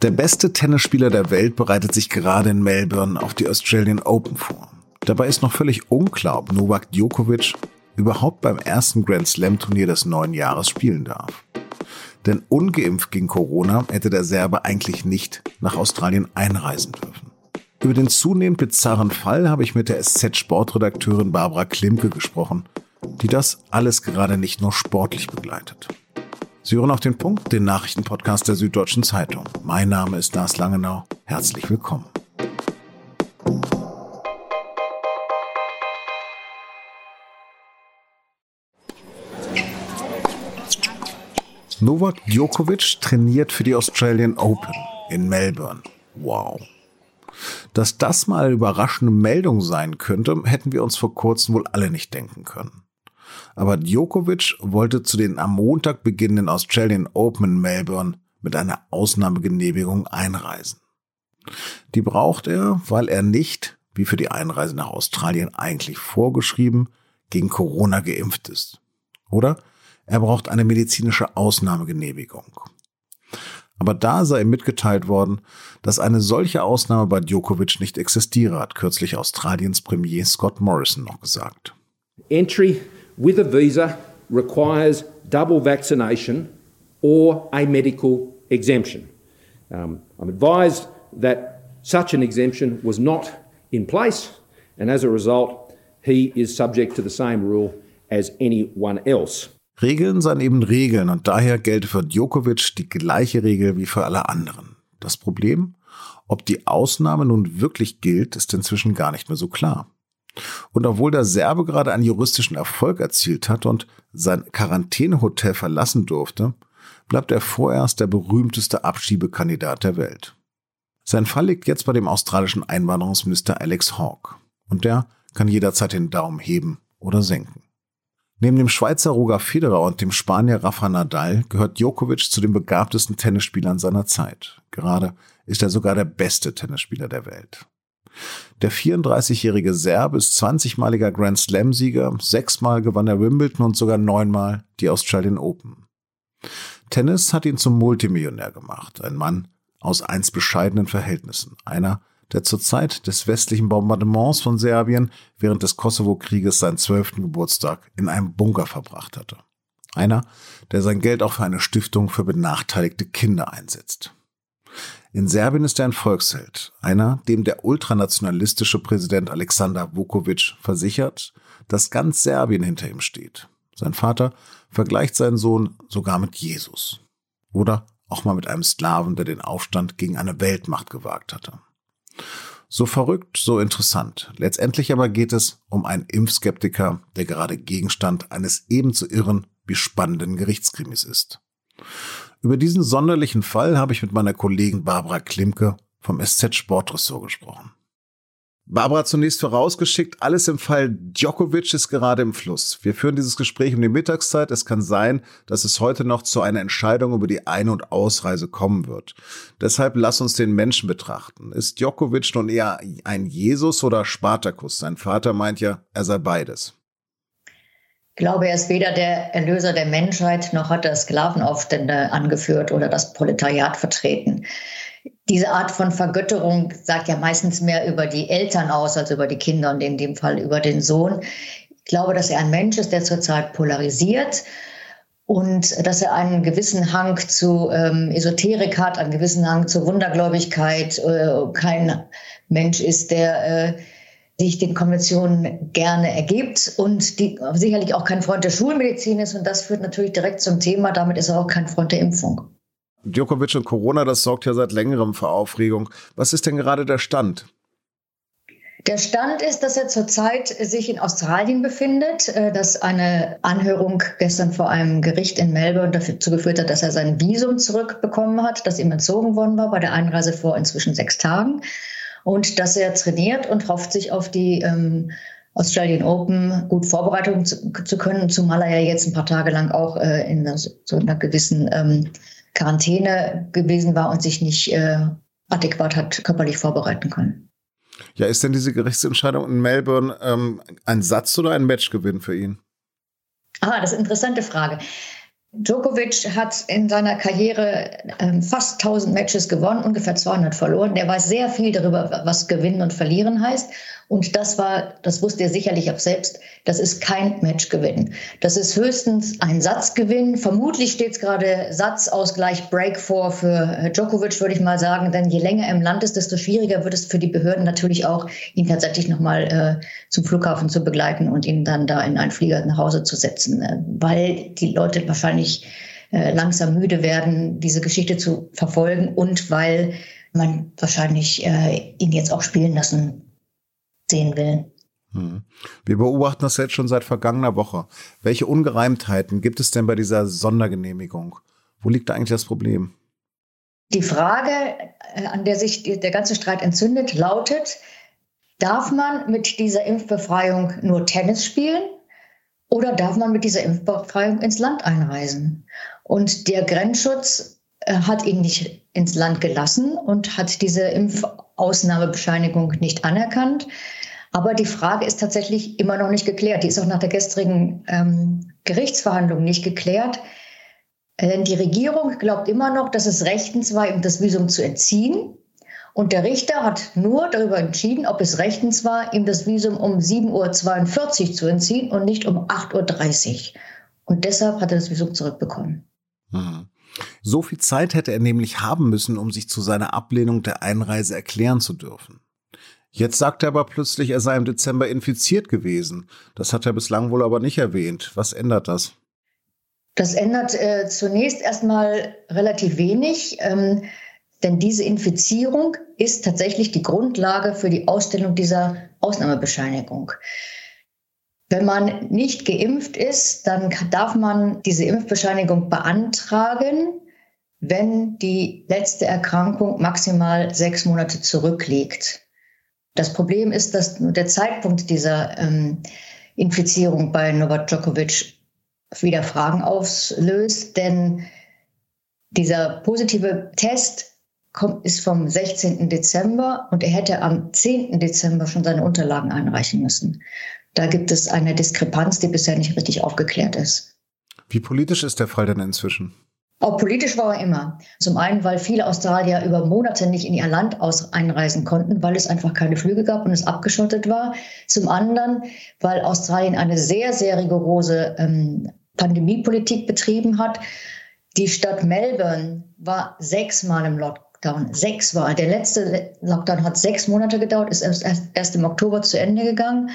Der beste Tennisspieler der Welt bereitet sich gerade in Melbourne auf die Australian Open vor. Dabei ist noch völlig unklar, ob Novak Djokovic überhaupt beim ersten Grand Slam Turnier des neuen Jahres spielen darf. Denn ungeimpft gegen Corona hätte der Serbe eigentlich nicht nach Australien einreisen dürfen. Über den zunehmend bizarren Fall habe ich mit der SZ-Sportredakteurin Barbara Klimke gesprochen, die das alles gerade nicht nur sportlich begleitet. Sie hören auf den Punkt, den Nachrichtenpodcast der Süddeutschen Zeitung. Mein Name ist Lars Langenau. Herzlich willkommen. Novak Djokovic trainiert für die Australian Open in Melbourne. Wow. Dass das mal eine überraschende Meldung sein könnte, hätten wir uns vor kurzem wohl alle nicht denken können. Aber Djokovic wollte zu den am Montag beginnenden Australian Open in Melbourne mit einer Ausnahmegenehmigung einreisen. Die braucht er, weil er nicht, wie für die Einreise nach Australien eigentlich vorgeschrieben, gegen Corona geimpft ist. Oder er braucht eine medizinische Ausnahmegenehmigung. Aber da sei ihm mitgeteilt worden, dass eine solche Ausnahme bei Djokovic nicht existiere, hat kürzlich Australiens Premier Scott Morrison noch gesagt. Entry with a visa requires double vaccination or a medical exemption. Um, I'm advised that such an exemption was not in place, and as a result, he is subject to the same rule as anyone else. Regeln seien eben Regeln und daher gelte für Djokovic die gleiche Regel wie für alle anderen. Das Problem, ob die Ausnahme nun wirklich gilt, ist inzwischen gar nicht mehr so klar. Und obwohl der Serbe gerade einen juristischen Erfolg erzielt hat und sein Quarantänehotel verlassen durfte, bleibt er vorerst der berühmteste Abschiebekandidat der Welt. Sein Fall liegt jetzt bei dem australischen Einwanderungsminister Alex Hawke. Und der kann jederzeit den Daumen heben oder senken. Neben dem Schweizer Roger Federer und dem Spanier Rafa Nadal gehört Djokovic zu den begabtesten Tennisspielern seiner Zeit. Gerade ist er sogar der beste Tennisspieler der Welt. Der 34-jährige Serb ist 20-maliger Grand Slam-Sieger, sechsmal gewann er Wimbledon und sogar neunmal die Australian Open. Tennis hat ihn zum Multimillionär gemacht, ein Mann aus einst bescheidenen Verhältnissen, einer, der zur Zeit des westlichen Bombardements von Serbien während des Kosovo-Krieges seinen zwölften Geburtstag in einem Bunker verbracht hatte. Einer, der sein Geld auch für eine Stiftung für benachteiligte Kinder einsetzt. In Serbien ist er ein Volksheld, einer, dem der ultranationalistische Präsident Alexander Vukovic versichert, dass ganz Serbien hinter ihm steht. Sein Vater vergleicht seinen Sohn sogar mit Jesus. Oder auch mal mit einem Sklaven, der den Aufstand gegen eine Weltmacht gewagt hatte. So verrückt, so interessant. Letztendlich aber geht es um einen Impfskeptiker, der gerade Gegenstand eines ebenso irren wie spannenden Gerichtskrimis ist. Über diesen sonderlichen Fall habe ich mit meiner Kollegin Barbara Klimke vom SZ Sportressort gesprochen. Barbara zunächst vorausgeschickt, alles im Fall Djokovic ist gerade im Fluss. Wir führen dieses Gespräch um die Mittagszeit. Es kann sein, dass es heute noch zu einer Entscheidung über die Ein- und Ausreise kommen wird. Deshalb lass uns den Menschen betrachten. Ist Djokovic nun eher ein Jesus oder Spartakus? Sein Vater meint ja, er sei beides glaube, er ist weder der Erlöser der Menschheit noch hat er Sklavenaufstände angeführt oder das Proletariat vertreten. Diese Art von Vergötterung sagt ja meistens mehr über die Eltern aus als über die Kinder und in dem Fall über den Sohn. Ich glaube, dass er ein Mensch ist, der zurzeit polarisiert und dass er einen gewissen Hang zu ähm, Esoterik hat, einen gewissen Hang zur Wundergläubigkeit, äh, kein Mensch ist, der äh, sich den Konventionen gerne ergibt und die sicherlich auch kein Freund der Schulmedizin ist. Und das führt natürlich direkt zum Thema. Damit ist er auch kein Freund der Impfung. Djokovic und Corona, das sorgt ja seit längerem für Aufregung. Was ist denn gerade der Stand? Der Stand ist, dass er zurzeit sich in Australien befindet, äh, dass eine Anhörung gestern vor einem Gericht in Melbourne dazu geführt hat, dass er sein Visum zurückbekommen hat, das ihm entzogen worden war bei der Einreise vor inzwischen sechs Tagen und dass er trainiert und hofft sich auf die ähm, Australian Open gut vorbereiten zu, zu, können, zumal er ja jetzt ein paar Tage lang auch äh, in einer, so einer gewissen ähm, Quarantäne gewesen war und sich nicht äh, adäquat hat körperlich vorbereiten können. Ja, ist denn diese Gerichtsentscheidung in Melbourne ähm, ein Satz oder ein Matchgewinn für ihn? Ah, das ist eine interessante Frage. Djokovic hat in seiner Karriere ähm, fast 1000 Matches gewonnen, ungefähr 200 verloren. Der weiß sehr viel darüber, was Gewinnen und Verlieren heißt. Und das war, das wusste er sicherlich auch selbst, das ist kein Matchgewinn. Das ist höchstens ein Satzgewinn. Vermutlich steht es gerade Satzausgleich Break vor für äh, Djokovic, würde ich mal sagen. Denn je länger er im Land ist, desto schwieriger wird es für die Behörden natürlich auch, ihn tatsächlich nochmal äh, zum Flughafen zu begleiten und ihn dann da in einen Flieger nach Hause zu setzen. Äh, weil die Leute wahrscheinlich äh, langsam müde werden, diese Geschichte zu verfolgen und weil man wahrscheinlich äh, ihn jetzt auch spielen lassen sehen will. Hm. Wir beobachten das jetzt schon seit vergangener Woche. Welche Ungereimtheiten gibt es denn bei dieser Sondergenehmigung? Wo liegt da eigentlich das Problem? Die Frage, äh, an der sich der ganze Streit entzündet, lautet, darf man mit dieser Impfbefreiung nur Tennis spielen oder darf man mit dieser Impfbefreiung ins Land einreisen? Und der Grenzschutz äh, hat ihn nicht ins Land gelassen und hat diese Impfausnahmebescheinigung nicht anerkannt. Aber die Frage ist tatsächlich immer noch nicht geklärt. Die ist auch nach der gestrigen ähm, Gerichtsverhandlung nicht geklärt. Denn die Regierung glaubt immer noch, dass es rechtens war, ihm das Visum zu entziehen. Und der Richter hat nur darüber entschieden, ob es rechtens war, ihm das Visum um 7.42 Uhr zu entziehen und nicht um 8.30 Uhr. Und deshalb hat er das Visum zurückbekommen. Mhm. So viel Zeit hätte er nämlich haben müssen, um sich zu seiner Ablehnung der Einreise erklären zu dürfen. Jetzt sagt er aber plötzlich, er sei im Dezember infiziert gewesen. Das hat er bislang wohl aber nicht erwähnt. Was ändert das? Das ändert äh, zunächst erstmal relativ wenig, ähm, denn diese Infizierung ist tatsächlich die Grundlage für die Ausstellung dieser Ausnahmebescheinigung. Wenn man nicht geimpft ist, dann darf man diese Impfbescheinigung beantragen, wenn die letzte Erkrankung maximal sechs Monate zurückliegt. Das Problem ist, dass der Zeitpunkt dieser ähm, Infizierung bei Novak Djokovic wieder Fragen auslöst, denn dieser positive Test kommt, ist vom 16. Dezember und er hätte am 10. Dezember schon seine Unterlagen einreichen müssen. Da gibt es eine Diskrepanz, die bisher nicht richtig aufgeklärt ist. Wie politisch ist der Fall denn inzwischen? Auch politisch war er immer. Zum einen, weil viele Australier über Monate nicht in ihr Land aus einreisen konnten, weil es einfach keine Flüge gab und es abgeschottet war. Zum anderen, weil Australien eine sehr, sehr rigorose ähm, Pandemiepolitik betrieben hat. Die Stadt Melbourne war sechsmal im Lockdown. Sechsmal. Der letzte Lockdown hat sechs Monate gedauert, ist erst, erst im Oktober zu Ende gegangen.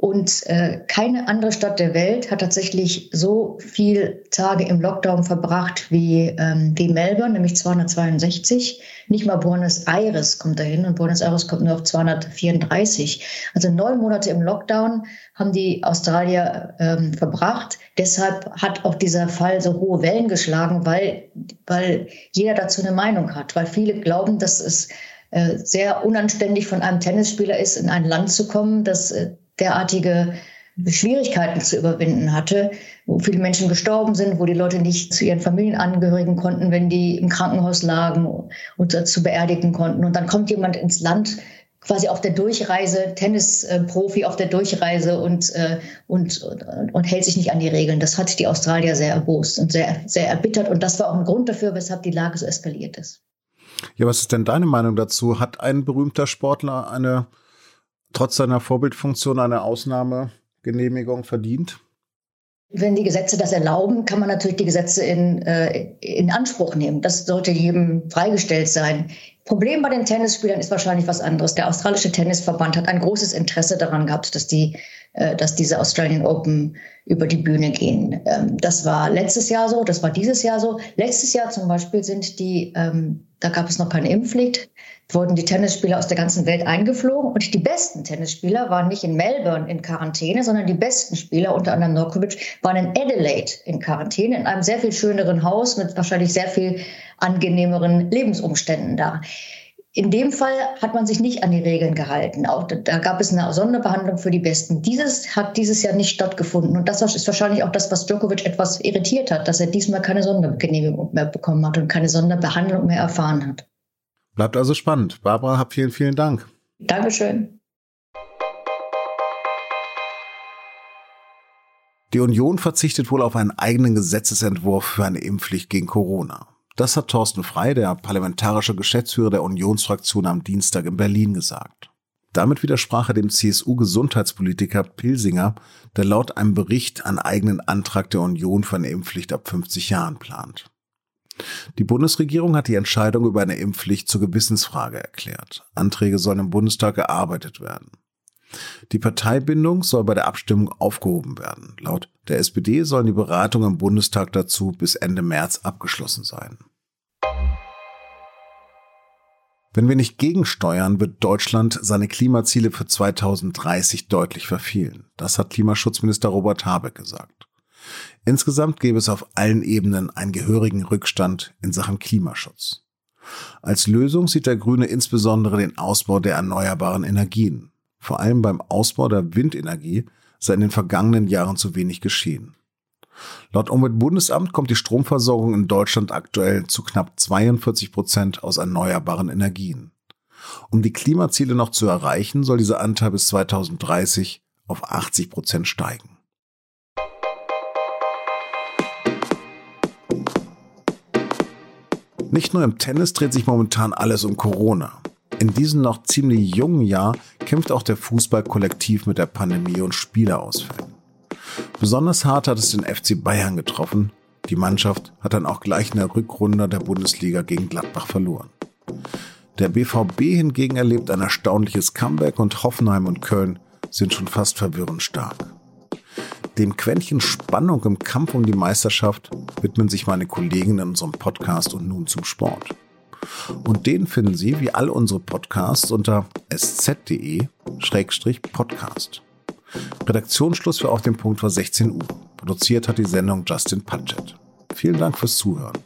Und äh, keine andere Stadt der Welt hat tatsächlich so viel Tage im Lockdown verbracht wie, ähm, wie Melbourne, nämlich 262. Nicht mal Buenos Aires kommt dahin und Buenos Aires kommt nur auf 234. Also neun Monate im Lockdown haben die Australier ähm, verbracht. Deshalb hat auch dieser Fall so hohe Wellen geschlagen, weil, weil jeder dazu eine Meinung hat, weil viele glauben, dass es äh, sehr unanständig von einem Tennisspieler ist, in ein Land zu kommen, das äh, derartige Schwierigkeiten zu überwinden hatte, wo viele Menschen gestorben sind, wo die Leute nicht zu ihren Familienangehörigen konnten, wenn die im Krankenhaus lagen und zu beerdigen konnten. Und dann kommt jemand ins Land, quasi auf der Durchreise, Tennisprofi auf der Durchreise und, äh, und, und, und hält sich nicht an die Regeln. Das hat die Australier sehr erbost und sehr, sehr erbittert. Und das war auch ein Grund dafür, weshalb die Lage so eskaliert ist. Ja, was ist denn deine Meinung dazu? Hat ein berühmter Sportler eine trotz seiner Vorbildfunktion eine Ausnahmegenehmigung verdient? Wenn die Gesetze das erlauben, kann man natürlich die Gesetze in, äh, in Anspruch nehmen. Das sollte jedem freigestellt sein. Problem bei den Tennisspielern ist wahrscheinlich was anderes. Der australische Tennisverband hat ein großes Interesse daran gehabt, dass, die, äh, dass diese Australian Open über die Bühne gehen. Ähm, das war letztes Jahr so, das war dieses Jahr so. Letztes Jahr zum Beispiel sind die, ähm, da gab es noch keine Impfpflicht, wurden die Tennisspieler aus der ganzen Welt eingeflogen und die besten Tennisspieler waren nicht in Melbourne in Quarantäne, sondern die besten Spieler, unter anderem Norkovic, waren in Adelaide in Quarantäne, in einem sehr viel schöneren Haus mit wahrscheinlich sehr viel angenehmeren Lebensumständen da. In dem Fall hat man sich nicht an die Regeln gehalten. Auch da gab es eine Sonderbehandlung für die Besten. Dieses hat dieses Jahr nicht stattgefunden. Und das ist wahrscheinlich auch das, was Djokovic etwas irritiert hat, dass er diesmal keine Sondergenehmigung mehr bekommen hat und keine Sonderbehandlung mehr erfahren hat. Bleibt also spannend. Barbara, hab vielen, vielen Dank. Dankeschön. Die Union verzichtet wohl auf einen eigenen Gesetzesentwurf für eine Impfpflicht gegen Corona. Das hat Thorsten Frei, der parlamentarische Geschäftsführer der Unionsfraktion, am Dienstag in Berlin gesagt. Damit widersprach er dem CSU-Gesundheitspolitiker Pilsinger, der laut einem Bericht einen eigenen Antrag der Union für eine Impfpflicht ab 50 Jahren plant. Die Bundesregierung hat die Entscheidung über eine Impfpflicht zur Gewissensfrage erklärt. Anträge sollen im Bundestag gearbeitet werden. Die Parteibindung soll bei der Abstimmung aufgehoben werden. Laut der SPD sollen die Beratungen im Bundestag dazu bis Ende März abgeschlossen sein. Wenn wir nicht gegensteuern, wird Deutschland seine Klimaziele für 2030 deutlich verfehlen. Das hat Klimaschutzminister Robert Habeck gesagt. Insgesamt gäbe es auf allen Ebenen einen gehörigen Rückstand in Sachen Klimaschutz. Als Lösung sieht der Grüne insbesondere den Ausbau der erneuerbaren Energien. Vor allem beim Ausbau der Windenergie sei in den vergangenen Jahren zu wenig geschehen. Laut Umweltbundesamt kommt die Stromversorgung in Deutschland aktuell zu knapp 42 Prozent aus erneuerbaren Energien. Um die Klimaziele noch zu erreichen, soll dieser Anteil bis 2030 auf 80 Prozent steigen. Nicht nur im Tennis dreht sich momentan alles um Corona. In diesem noch ziemlich jungen Jahr kämpft auch der Fußball kollektiv mit der Pandemie und Spielerausfällen. Besonders hart hat es den FC Bayern getroffen. Die Mannschaft hat dann auch gleich in der Rückrunde der Bundesliga gegen Gladbach verloren. Der BVB hingegen erlebt ein erstaunliches Comeback und Hoffenheim und Köln sind schon fast verwirrend stark. Dem Quäntchen Spannung im Kampf um die Meisterschaft widmen sich meine Kollegen in unserem Podcast und nun zum Sport. Und den finden Sie wie all unsere Podcasts unter sz.de-podcast. Redaktionsschluss für Auf dem Punkt war 16 Uhr. Produziert hat die Sendung Justin Patchett. Vielen Dank fürs Zuhören.